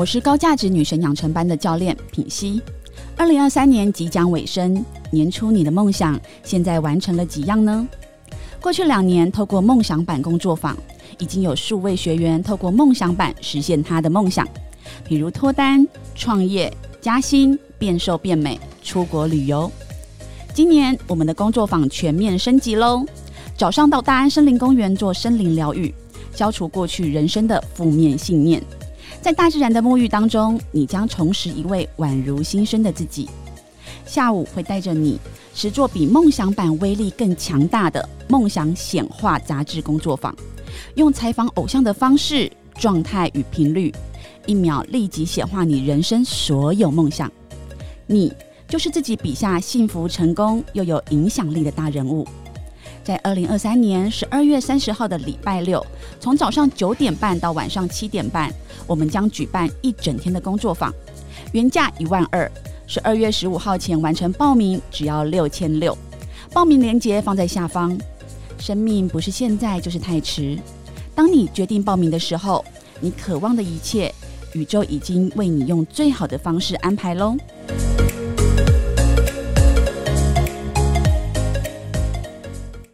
我是高价值女神养成班的教练品熙。二零二三年即将尾声，年初你的梦想现在完成了几样呢？过去两年，透过梦想版工作坊，已经有数位学员透过梦想版实现他的梦想，比如脱单、创业、加薪、变瘦变美、出国旅游。今年我们的工作坊全面升级喽！早上到大安森林公园做森林疗愈，消除过去人生的负面信念。在大自然的沐浴当中，你将重拾一位宛如新生的自己。下午会带着你实做比梦想版威力更强大的梦想显化杂志工作坊，用采访偶像的方式、状态与频率，一秒立即显化你人生所有梦想。你就是自己笔下幸福、成功又有影响力的大人物。在二零二三年十二月三十号的礼拜六，从早上九点半到晚上七点半，我们将举办一整天的工作坊，原价一万二，十二月十五号前完成报名只要六千六。报名链接放在下方。生命不是现在就是太迟，当你决定报名的时候，你渴望的一切，宇宙已经为你用最好的方式安排喽。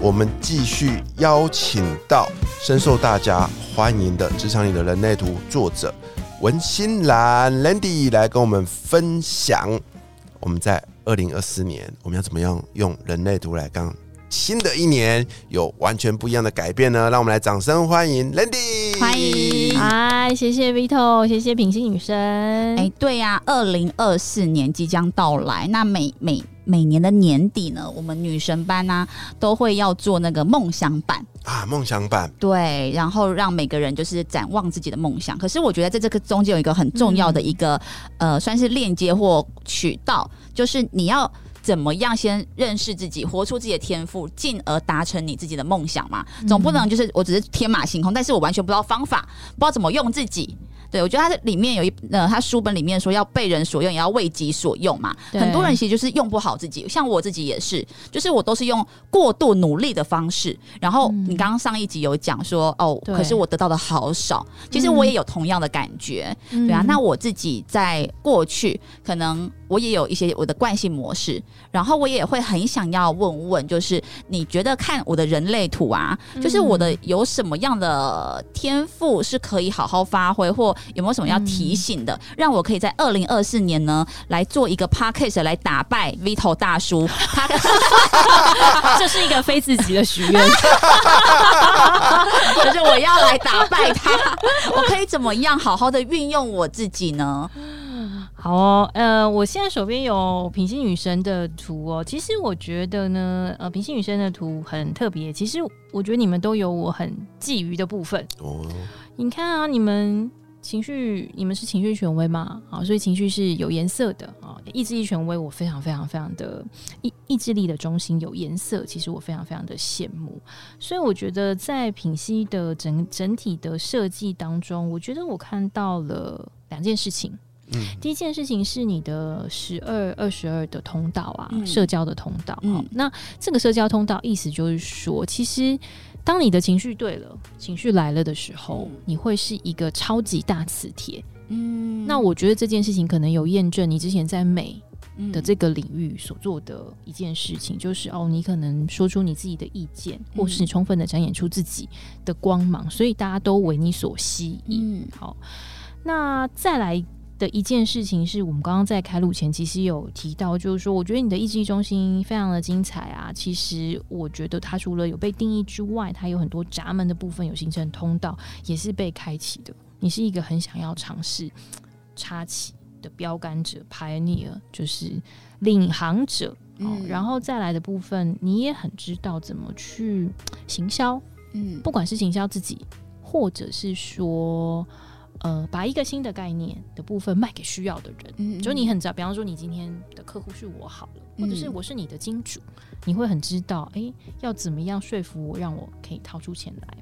我们继续邀请到深受大家欢迎的《职场里的人类图》作者文心兰 Landy 来跟我们分享，我们在二零二四年我们要怎么样用人类图来刚新的一年有完全不一样的改变呢？让我们来掌声欢迎 Landy，欢迎嗨，谢谢 Vito，谢谢品心女生。哎，对呀、二零二四年即将到来，那每每每年的年底呢，我们女神班呢、都会要做那个梦想版，啊，梦想版对，然后让每个人就是展望自己的梦想。可是我觉得在这个中间有一个很重要的一个、呃，算是链接或渠道，就是你要。怎么样先认识自己，活出自己的天赋，进而达成你自己的梦想嘛？总不能就是我只是天马行空，但是我完全不知道方法，不知道怎么用自己。对，我觉得它里面有一呃，他书本里面说要被人所用，也要为己所用嘛。很多人其实就是用不好自己，像我自己也是，就是我都是用过度努力的方式。然后你刚刚上一集有讲说，哦，可是我得到的好少。其实我也有同样的感觉，对啊。那我自己在过去可能我也有一些我的惯性模式，然后我也会很想要问问，就是你觉得看我的人类图啊，就是我的有什么样的天赋是可以好好发挥，或有没有什么要提醒的，让我可以在二零二四年呢来做一个 podcast 来打败 Vito 大叔，他 这是一个非自己的许愿。就是我要来打败他，我可以怎么样好好的运用我自己呢？好哦，呃，我现在手边有平行女神的图哦。其实我觉得呢，呃，平行女神的图很特别。其实我觉得你们都有我很觊觎的部分。哦，你看啊，你们情绪，你们是情绪权威嘛？啊，所以情绪是有颜色的啊。意志力权威，我非常非常非常的意意志力的中心有颜色，其实我非常非常的羡慕。所以我觉得在品析的整整体的设计当中，我觉得我看到了两件事情。嗯。第一件事情是你的十二二十二的通道啊，嗯。社交的通道。嗯。嗯，那这个社交通道意思就是说，其实当你的情绪对了，情绪来了的时候，你会是一个超级大磁铁。嗯。那我觉得这件事情可能有验证你之前在美嗯。的这个领域所做的一件事情，就是哦，你可能说出你自己的意见，或是你充分的展演出自己的光芒，所以大家都为你所吸引。嗯。好，那再来的一件事情是我们刚刚在开录前其实有提到，就是说，我觉得你的意志力中心非常的精彩啊。其实我觉得它除了有被定义之外，它有很多闸门的部分有形成通道，也是被开启的。你是一个很想要尝试插旗的标杆者 （pioneer），就是领航者。哦嗯，然后再来的部分，你也很知道怎么去行销，嗯不管是行销自己，或者是说，呃，把一个新的概念的部分卖给需要的人。嗯就你很知道，比方说你今天的客户是我好了，或者是嗯我是你的金主，你会很知道，诶，要怎么样说服我，让我可以掏出钱来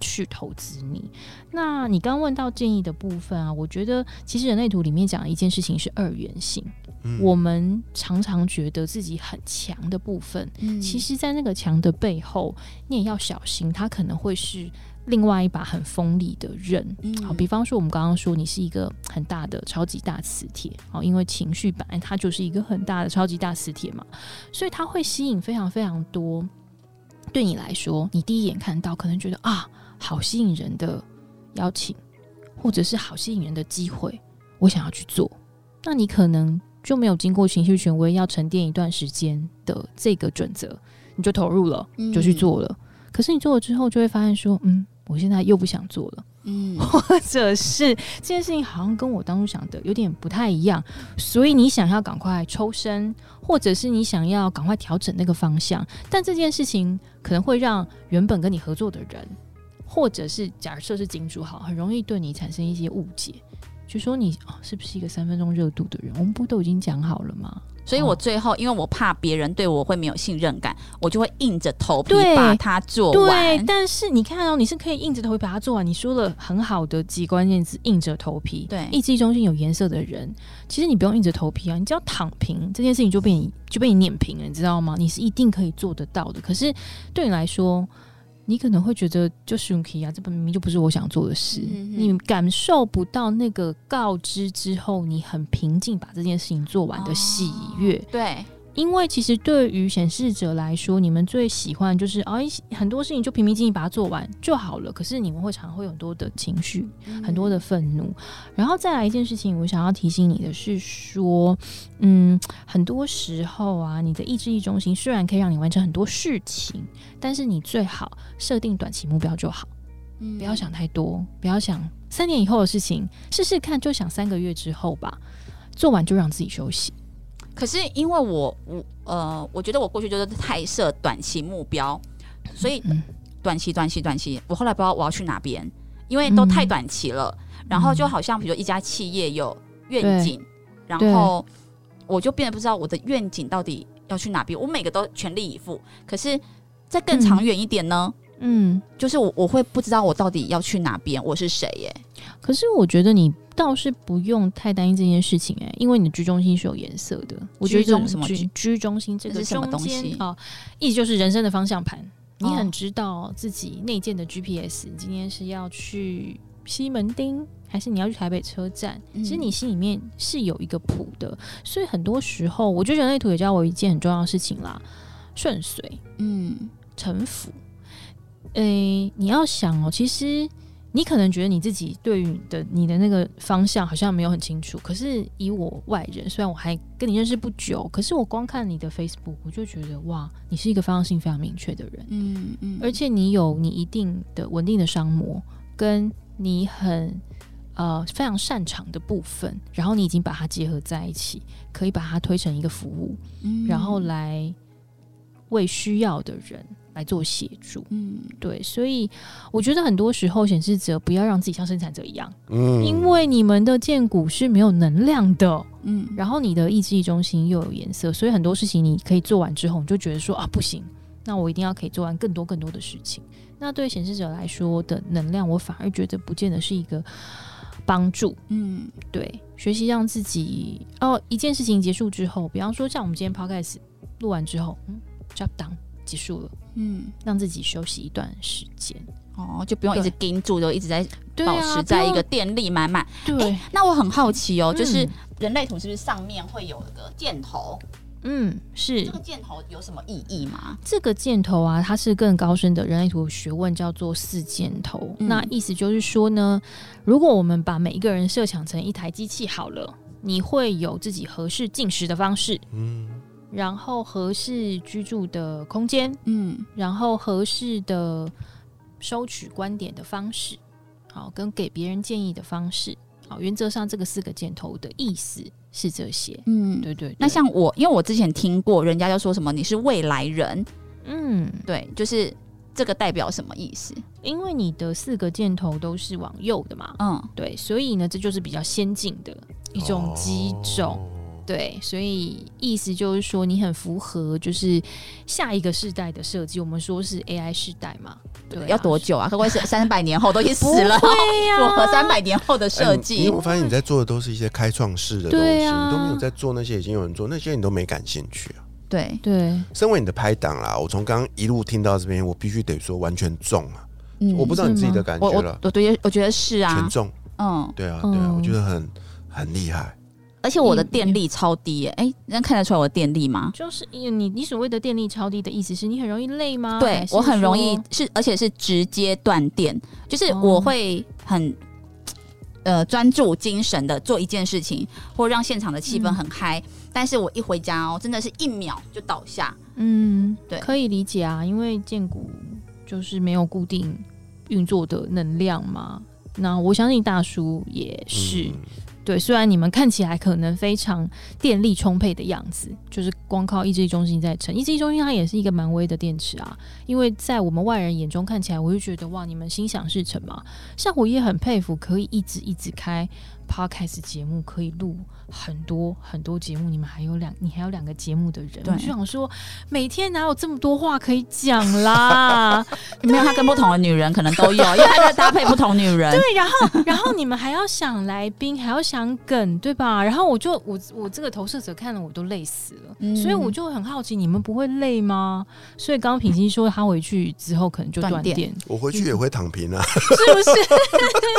去投资你。那你刚问到建议的部分啊，我觉得其实人类图里面讲的一件事情是二元性。嗯我们常常觉得自己很强的部分，嗯其实，在那个强的背后，你也要小心，它可能会是另外一把很锋利的刃。嗯好，比方说我们刚刚说你是一个很大的超级大磁铁，好，因为情绪本来它就是一个很大的超级大磁铁嘛，所以它会吸引非常非常多。对你来说，你第一眼看到可能觉得啊，好吸引人的邀请，或者是好吸引人的机会，我想要去做，那你可能就没有经过情绪权威要沉淀一段时间的这个准则，你就投入了，嗯就去做了。可是你做了之后，就会发现说，嗯，我现在又不想做了。嗯 或者是这件事情好像跟我当初想的有点不太一样，所以你想要赶快抽身，或者是你想要赶快调整那个方向，但这件事情可能会让原本跟你合作的人，或者是假设是金主好，很容易对你产生一些误解，就说你哦是不是一个三分钟热度的人？我们不都已经讲好了吗？所以我最后，因为我怕别人对我会没有信任感，我就会硬着头皮把它做对，完。但是你看哦，你是可以硬着头皮把它做完。你说了很好的几关键字，硬着头皮。对意志力中心有颜色的人，其实你不用硬着头皮啊，你只要躺平，这件事情就被你就被你碾平了，你知道吗？你是一定可以做得到的。可是对你来说，你可能会觉得就是用 k 啊，这本明明就不是我想做的事。嗯你感受不到那个告知之后，你很平静把这件事情做完的喜悦。对，因为其实对于显示者来说，你们最喜欢就是啊、一很多事情就平平静静把它做完就好了。可是你们会常会有很多的情绪，很多的愤怒。然后再来一件事情，我想要提醒你的是说，嗯，很多时候啊，你的意志力中心虽然可以让你完成很多事情，但是你最好设定短期目标就好，嗯不要想太多，不要想三年以后的事情，试试看，就想三个月之后吧。做完就让自己休息。可是因为我我呃，我觉得我过去就是太设短期目标，所以嗯短期短期短期，我后来不知道我要去哪边，因为都太短期了。然后就好像比如一家企业有愿景，然后我就变得不知道我的愿景到底要去哪边。我每个都全力以赴，可是再更长远一点呢，嗯，就是我我会不知道我到底要去哪边，我是谁耶？可是我觉得你倒是不用太担心这件事情哎、因为你的居中心是有颜色的。我觉得居中这种什么居居中心这个什么东西哦，意思就是人生的方向盘。你哦很知道自己内建的 GPS，你今天是要去西门町，还是你要去台北车站？嗯其实你心里面是有一个谱的，所以很多时候，我觉得人类图也教我一件很重要的事情啦：顺遂。嗯臣服。诶、你要想哦，其实你可能觉得你自己对于你的你的那个方向好像没有很清楚，可是以我外人，虽然我还跟你认识不久，可是我光看你的 Facebook，我就觉得哇，你是一个方向性非常明确的人，嗯嗯而且你有你一定的稳定的商模，跟你很。呃，非常擅长的部分，然后你已经把它结合在一起，可以把它推成一个服务，嗯然后来为需要的人来做协助。嗯对，所以我觉得很多时候显示者不要让自己像生产者一样，嗯因为你们的建股是没有能量的，嗯然后你的意志力中心又有颜色，所以很多事情你可以做完之后，你就觉得说啊不行，那我一定要可以做完更多更多的事情。那对显示者来说的能量，我反而觉得不见得是一个帮助。嗯对，学习让自己哦，一件事情结束之后，比方说像我们今天 podcast 录完之后，嗯，job done 结束了，嗯让自己休息一段时间。哦，就不用一直盯住，就一直在保持在一个电力满满。对，那我很好奇哦，就是嗯人类图是不是上面会有一个箭头？嗯，是这个箭头有什么意义吗？这个箭头啊，它是更高深的人类图学问，叫做四箭头。嗯那意思就是说呢，如果我们把每一个人设想成一台机器好了，你会有自己合适进食的方式，嗯然后合适居住的空间，嗯然后合适的收取观点的方式，好，跟给别人建议的方式，好，原则上这个四个箭头的意思是这些。嗯。对对对那像我，因为我之前听过人家就说什么你是未来人，嗯对，就是这个代表什么意思？因为你的四个箭头都是往右的嘛，嗯，对，所以呢，这就是比较先进的一种机种。哦对，所以意思就是说，你很符合就是下一个世代的设计。我们说是 AI 世代嘛，对啊、要多久啊？会不会是三百年后都已经死了？符合三百年后的设计有没有发现你在做的都是一些开创式的东西，啊你都没有在做那些已经有人做，那些你都没感兴趣啊。对，对，身为你的拍档啦，我从刚刚一路听到这边，我必须得说完全中啊！嗯我不知道你自己的感我我觉了，我觉得我觉得是啊全，中，嗯，对啊，对啊，嗯我觉得很很厉害。而且我的电力超低耶，哎、能看得出来我的电力吗？就是你你所谓的电力超低的意思是你很容易累吗？对我很容易是，而且是直接断电，就是哦我会很。呃，专注精神的做一件事情，或让现场的气氛嗯很嗨、但是我一回家哦，真的是一秒就倒下。嗯，对可以理解啊，因为建股就是没有固定运作的能量嘛。那我相信大叔也是，嗯对，虽然你们看起来可能非常电力充沛的样子，就是光靠意志力中心在撑，意志力中心它也是一个蛮微的电池啊。因为在我们外人眼中看起来，我就觉得哇，你们心想事成嘛。像我也很佩服，可以一直一直开 podcast 节目，可以录很多很多节目，你们还有两，你还有两个节目的人，我就想说，每天哪有这么多话可以讲啦？没有，他跟不同的女人可能都有，因为他在搭配不同女人。对，然后然后你们还要想来宾，还要想梗，对吧？然后我就我我这个投射者看了我都累死了，嗯所以我就很好奇，你们不会累吗？所以刚刚品心说他回去之后可能就断电，我回去也会躺平啊。是不是？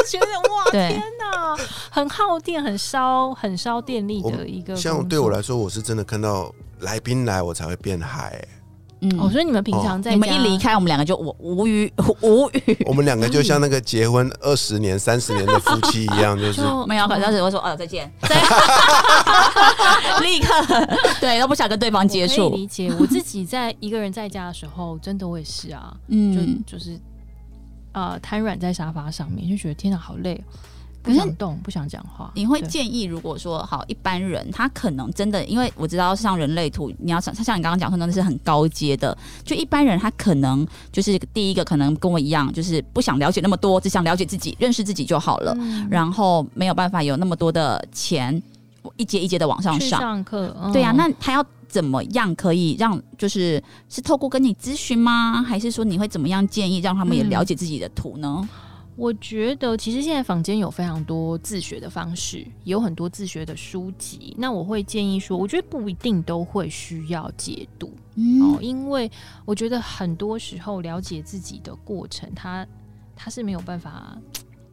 觉得哇，天哪，很耗电，很烧，很烧电力的一个。像对我来说，我是真的看到来宾来，我才会变嗨、欸嗯。哦，所以你们平常在你们一离开，我们两个就无无语无语。我们两个就像那个结婚二十年、三十年的夫妻一样，就是。就 没有，可能只会说哦再见，立刻。对都不想跟对方接触。理解，我自己在一个人在家的时候，真的我也是啊，就嗯，就就是呃瘫软在沙发上面，就觉得天哪，好累哦，不想动，不想讲话。你会建议，如果说好一般人，他可能真的，因为我知道像人类图，你要像像你刚刚讲说那是很高阶的，就一般人他可能就是第一个可能跟我一样，就是不想了解那么多，只想了解自己，认识自己就好了，嗯然后没有办法有那么多的钱一阶一阶的往上去上。上课，嗯对呀、那他要怎么样可以让就是是透过跟你咨询吗？还是说你会怎么样建议让他们也嗯了解自己的图呢？我觉得其实现在坊间有非常多自学的方式，也有很多自学的书籍。那我会建议说，我觉得不一定都会需要解读、嗯哦，因为我觉得很多时候了解自己的过程，它它是没有办法，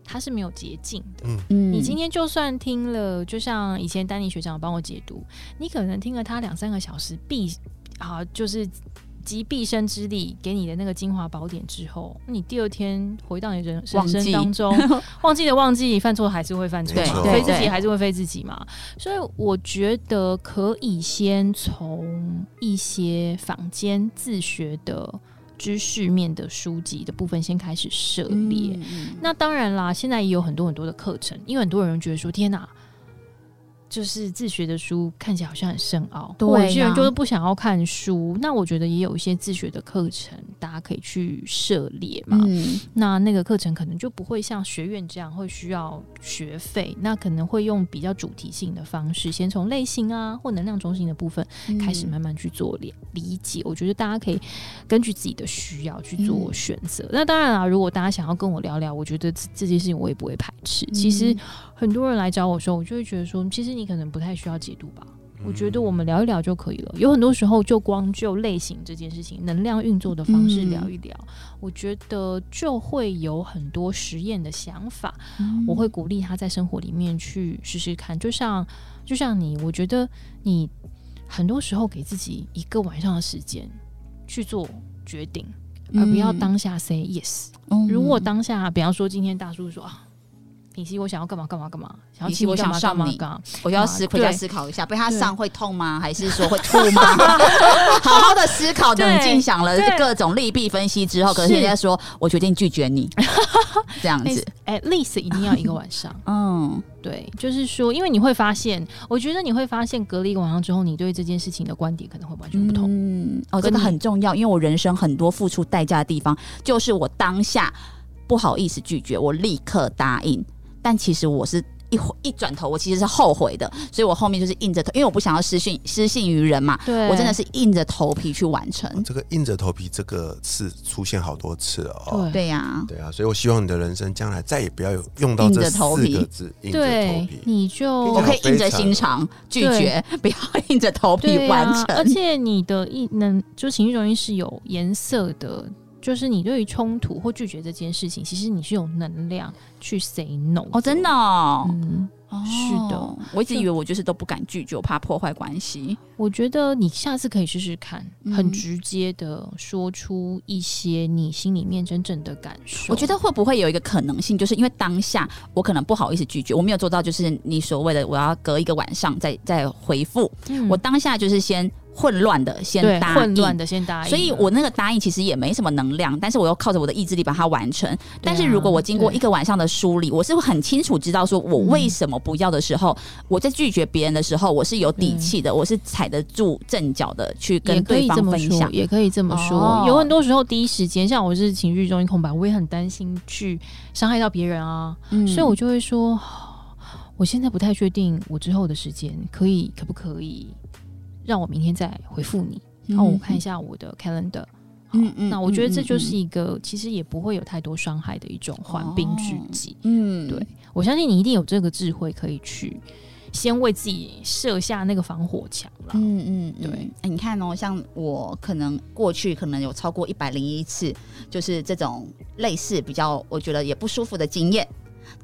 它是没有捷径的。嗯你今天就算听了，就像以前丹尼学长帮我解读，你可能听了他两三个小时，必啊就是集毕生之力给你的那个精华宝典之后，你第二天回到你人人生当中，忘记的忘记，犯错还是会犯错嘛，没错非自己还是会非自己嘛。所以我觉得可以先从一些坊间自学的知识面的书籍的部分先开始涉猎。嗯那当然啦，现在也有很多很多的课程，因为很多人觉得说，天哪，就是自学的书看起来好像很深奥，对或有些人就是不想要看书。那我觉得也有一些自学的课程，大家可以去涉猎嘛。嗯那那个课程可能就不会像学院这样会需要学费，那可能会用比较主题性的方式，先从类型啊或能量中心的部分嗯开始慢慢去做理理解。我觉得大家可以根据自己的需要去做嗯选择。那当然啦，如果大家想要跟我聊聊，我觉得这这件事情我也不会排斥。嗯其实很多人来找我说，我就会觉得说，其实你可能不太需要解读吧。我觉得我们聊一聊就可以了。有很多时候，就光就类型这件事情、能量运作的方式嗯聊一聊，我觉得就会有很多实验的想法。嗯我会鼓励他在生活里面去试试看。就像就像你，我觉得你很多时候给自己一个晚上的时间去做决定，而不要当下 say yes。嗯如果当下，比方说今天大叔说啊，品析我想要干嘛干嘛干嘛，想要我想上你。干嘛，我就要思回家思考一下，被他上会痛吗？还是说会吐吗？好好的思考，冷静想了各种利弊分析之后，可是是人家说我决定拒绝你，这样子，at least 一定要一个晚上。嗯，对，就是说，因为你会发现，我觉得你会发现，隔了一个晚上之后，你对这件事情的观点可能会完全不同。嗯，哦，这个很重要，因为我人生很多付出代价的地方，就是我当下不好意思拒绝，我立刻答应，但其实我是。一一转头，我其实是后悔的，所以我后面就是硬着头，因为我不想要失信失信于人嘛，对我真的是硬着头皮去完成。这个硬着头皮这个是出现好多次了哦。对对呀、对啊，所以我希望你的人生将来再也不要有用到这四个字“硬着头对皮，”。你就我可以硬着心肠拒绝，不要硬着头皮对完啊，而。且你的一能就情绪容易是有颜色的，就是你对于冲突或拒绝这件事情，其实你是有能量去 say no 哦，真的、哦，嗯，哦。是的，我一直以为我就是都不敢拒绝，我怕破坏关系。我觉得你下次可以试试看，嗯。很直接的说出一些你心里面真正的感受。我觉得会不会有一个可能性，就是因为当下我可能不好意思拒绝，我没有做到，就是你所谓的我要隔一个晚上再再回复，嗯。我当下就是先混乱的先答应，混乱的先答应，所以我那个答应其实也没什么能量，但是我又靠着我的意志力把它完成。但是如果我经过一个晚上的梳理，我是会很清楚知道说我为什么不要的时候，我在拒绝别人的时候，我是有底气的，我是踩得住阵脚的去跟对方分享，。也可以这么说。哦。有很多时候第一时间，像我是情绪中心空白，我也很担心去伤害到别人啊，嗯。所以我就会说，我现在不太确定我之后的时间可以可不可以让我明天再回复你。然后我看一下我的 calendar。嗯嗯那我觉得这就嗯是一个，其实也不会有太多伤害的一种缓兵之计。嗯对我相信你一定有这个智慧，可以去先为自己设下那个防火墙了。嗯嗯，对嗯哎你看哦，像我可能过去可能有超过一百零一次，就是这种类似比较我觉得也不舒服的经验，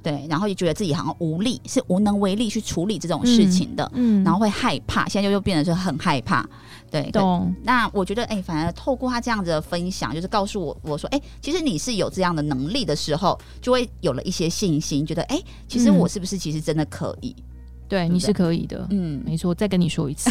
对，然后就觉得自己好像无力，是无能为力去处理这种事情的，嗯然后会害怕，现在就又变得是很害怕，对，可懂，那我觉得，哎、反而透过他这样子的分享，就是告诉我，我说，哎、其实你是有这样的能力的时候，就会有了一些信心，觉得，哎、其实嗯我是不是其实真的可以？对，你是可以的。嗯，没错，再跟你说一次。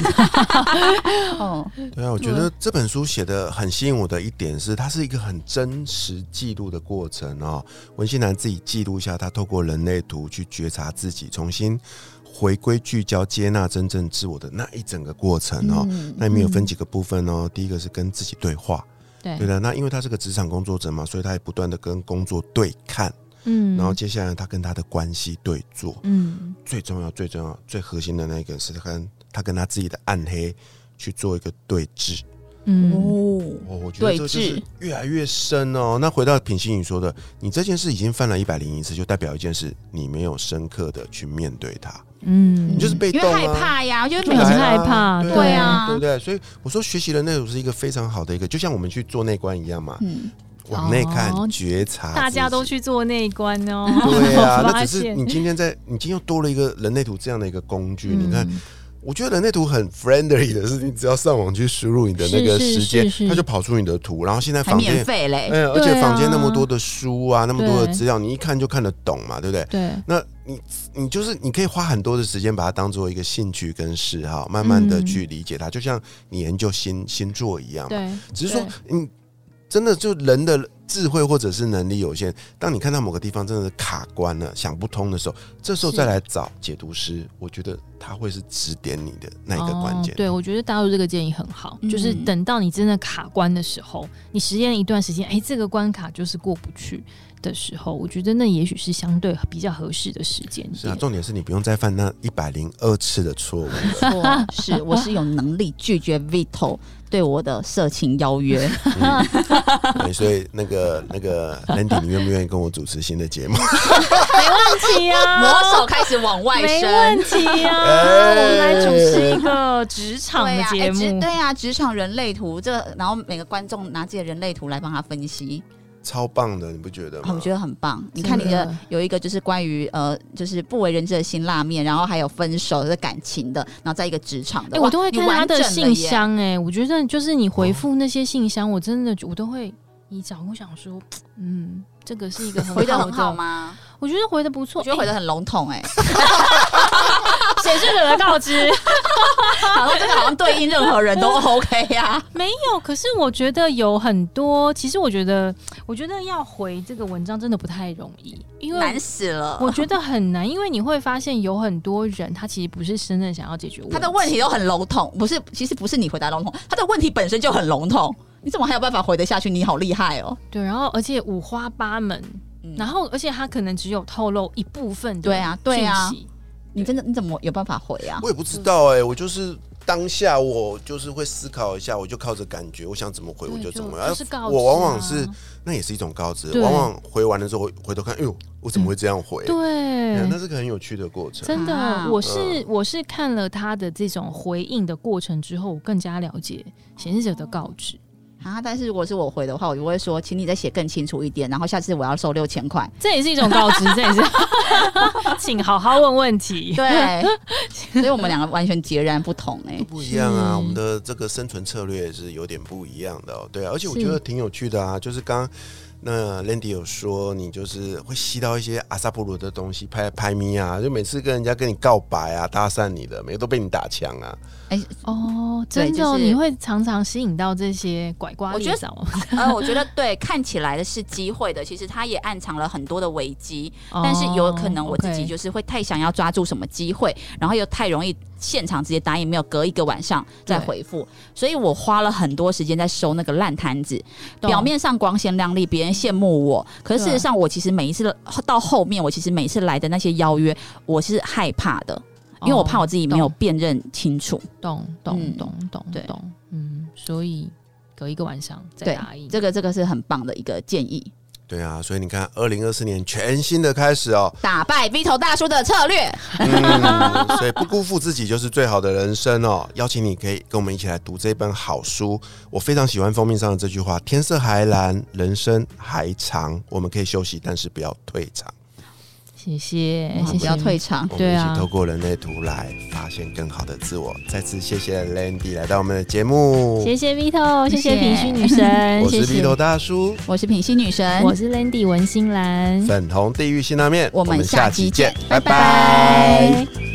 哦，对啊，我觉得这本书写的很吸引我的一点是，它是一个很真实记录的过程哦。文心兰自己记录下，他透过人类图去觉察自己，重新回归聚焦、接纳真正自我的那一整个过程哦。嗯那里面有分几个部分哦，第一个是跟自己对话，对对的。那因为他是个职场工作者嘛，所以他也不断的跟工作对看，嗯。然后接下来他跟他的关系对坐，嗯。最重要、最重要、最核心的那个是他跟他跟他自己的暗黑去做一个对峙。嗯。哦，哦，我觉得这就对是峙越来越深哦。那回到品心你说的，你这件事已经犯了一百零一次，就代表一件事，你没有深刻的去面对它，嗯。你就是被。害怕呀，我觉得就很每次害怕对对啊。对不对？所以我说学习的内容是一个非常好的一个，就像我们去做内观一样嘛，嗯，往内看、哦觉察，大家都。去做内观哦。对啊，那只是你今天在，你今天又多了一个人类图这样的一个工具。你看，嗯我觉得人类图很 friendly 的是，你只要上网去输入你的那个时间它就跑出你的图。然后现在房间免费嘞，哎，而且房间啊那么多的书啊，那么多的资料，你一看就看得懂嘛，对不对？对，那你你就是你可以花很多的时间把它当做一个兴趣跟嗜好，慢慢的嗯去理解它，就像你研究星星座一样嘛。对，只是说对，你真的就人的智慧或者是能力有限，当你看到某个地方真的是卡关了、想不通的时候，这时候再来找解读师，我觉得他会是指点你的那一个关键哦。。对，我觉得大陆这个建议很好，嗯就是等到你真的卡关的时候，你实验一段时间，哎，这个关卡就是过不去的时候，我觉得那也许是相对比较合适的时间是啊，重点是你不用再犯那一百零二次的错误。错，是我是有能力拒绝 Vito 对我的色情邀约。嗯对，所以那个那个 Landy，你愿不愿意跟我主持新的节目？没问题啊，魔手开始往外伸没伸，问题啊，哎 我们来主持一个职场的节哎职目。对呀、职场人类图这，然后每个观众拿自己的人类图来帮他分析，超棒的，你不觉得吗？我觉得很棒。你看你的的有一个就是关于呃，就是不为人知的辛辣面，然后还有分手的感情的，然后在一个职场的，我都会看他的信。箱、哎，我觉得就是你回复那些信箱，我真的我都会你找。我想说，嗯，这个是一个很回的很好？吗？我觉得回的不错，的我觉得回的很笼统哎、谁是惹人告知？好像这个好像对应任何人都 OK 呀、没有，可是我觉得有很多，其实我觉得，我觉得要回这个文章真的不太容易，因为难死了。我觉得很难，因为你会发现有很多人他其实不是真正想要解决问题，他的问题都很笼统，不是，其实不是你回答笼统，他的问题本身就很笼统，你怎么还有办法回得下去？你好厉害哦！对，然后而且五花八门，嗯然后而且他可能只有透露一部分的对啊对啊你真的你怎么有办法回啊？我也不知道哎、我就是当下我就是会思考一下，我就靠着感觉，我想怎么回我就怎么回。就啊就是告知我往往啊是那也是一种告知，往往回完了之后回头看，哎呦，我怎么会这样回？对嗯，那是个很有趣的过程。真的，啊我是我是看了他的这种回应的过程之后，我更加了解显示者的告知。啊！但是如果是我回的话，我就会说，请你再写更清楚一点，然后下次我要收六千块。这也是一种告知，这也是，请好好问问题。对，所以我们两个完全截然不同哎、不一样啊，我们的这个生存策略是有点不一样的哦。对啊，而且我觉得挺有趣的啊，就是刚刚那 Landy 有说，你就是会吸到一些阿萨布鲁的东西，拍拍咪啊，就每次跟人家跟你告白啊、搭讪你的，每个都被你打枪啊。哎哦，对真的哦、就是你会常常吸引到这些拐瓜我觉得，呃，我觉得对，看起来的是机会的，其实它也暗藏了很多的危机。哦但是有可能我自己就是会太想要抓住什么机会，然后又太容易现场直接答应，没有隔一个晚上再回复，所以我花了很多时间在收那个烂摊子。表面上光鲜亮丽，别人羡慕我，可是事实上我其实每一次到后面，我其实每一次来的那些邀约，我是害怕的，因为我怕我自己没有辨认清楚。懂懂嗯懂懂对。懂，嗯，所以隔一个晚上再答应，这个这个是很棒的一个建议，对啊，所以你看，二零二四年全新的开始哦，打败 V 头大叔的策略。嗯，所以不辜负自己就是最好的人生哦。邀请你可以跟我们一起来读这本好书，我非常喜欢封面上的这句话：“天色还蓝，人生还长，我们可以休息，但是不要退场。谢谢谢谢，不要退场。我们一对啊。起透过人类图来发现更好的自我。再次谢谢 Landy 来到我们的节目，谢谢 Vito，谢谢。品虚女神，我是 Vito 大叔，我是品心女神，我是 Landy 文心兰，粉红地狱辛拉面，我们下下集见拜。拜拜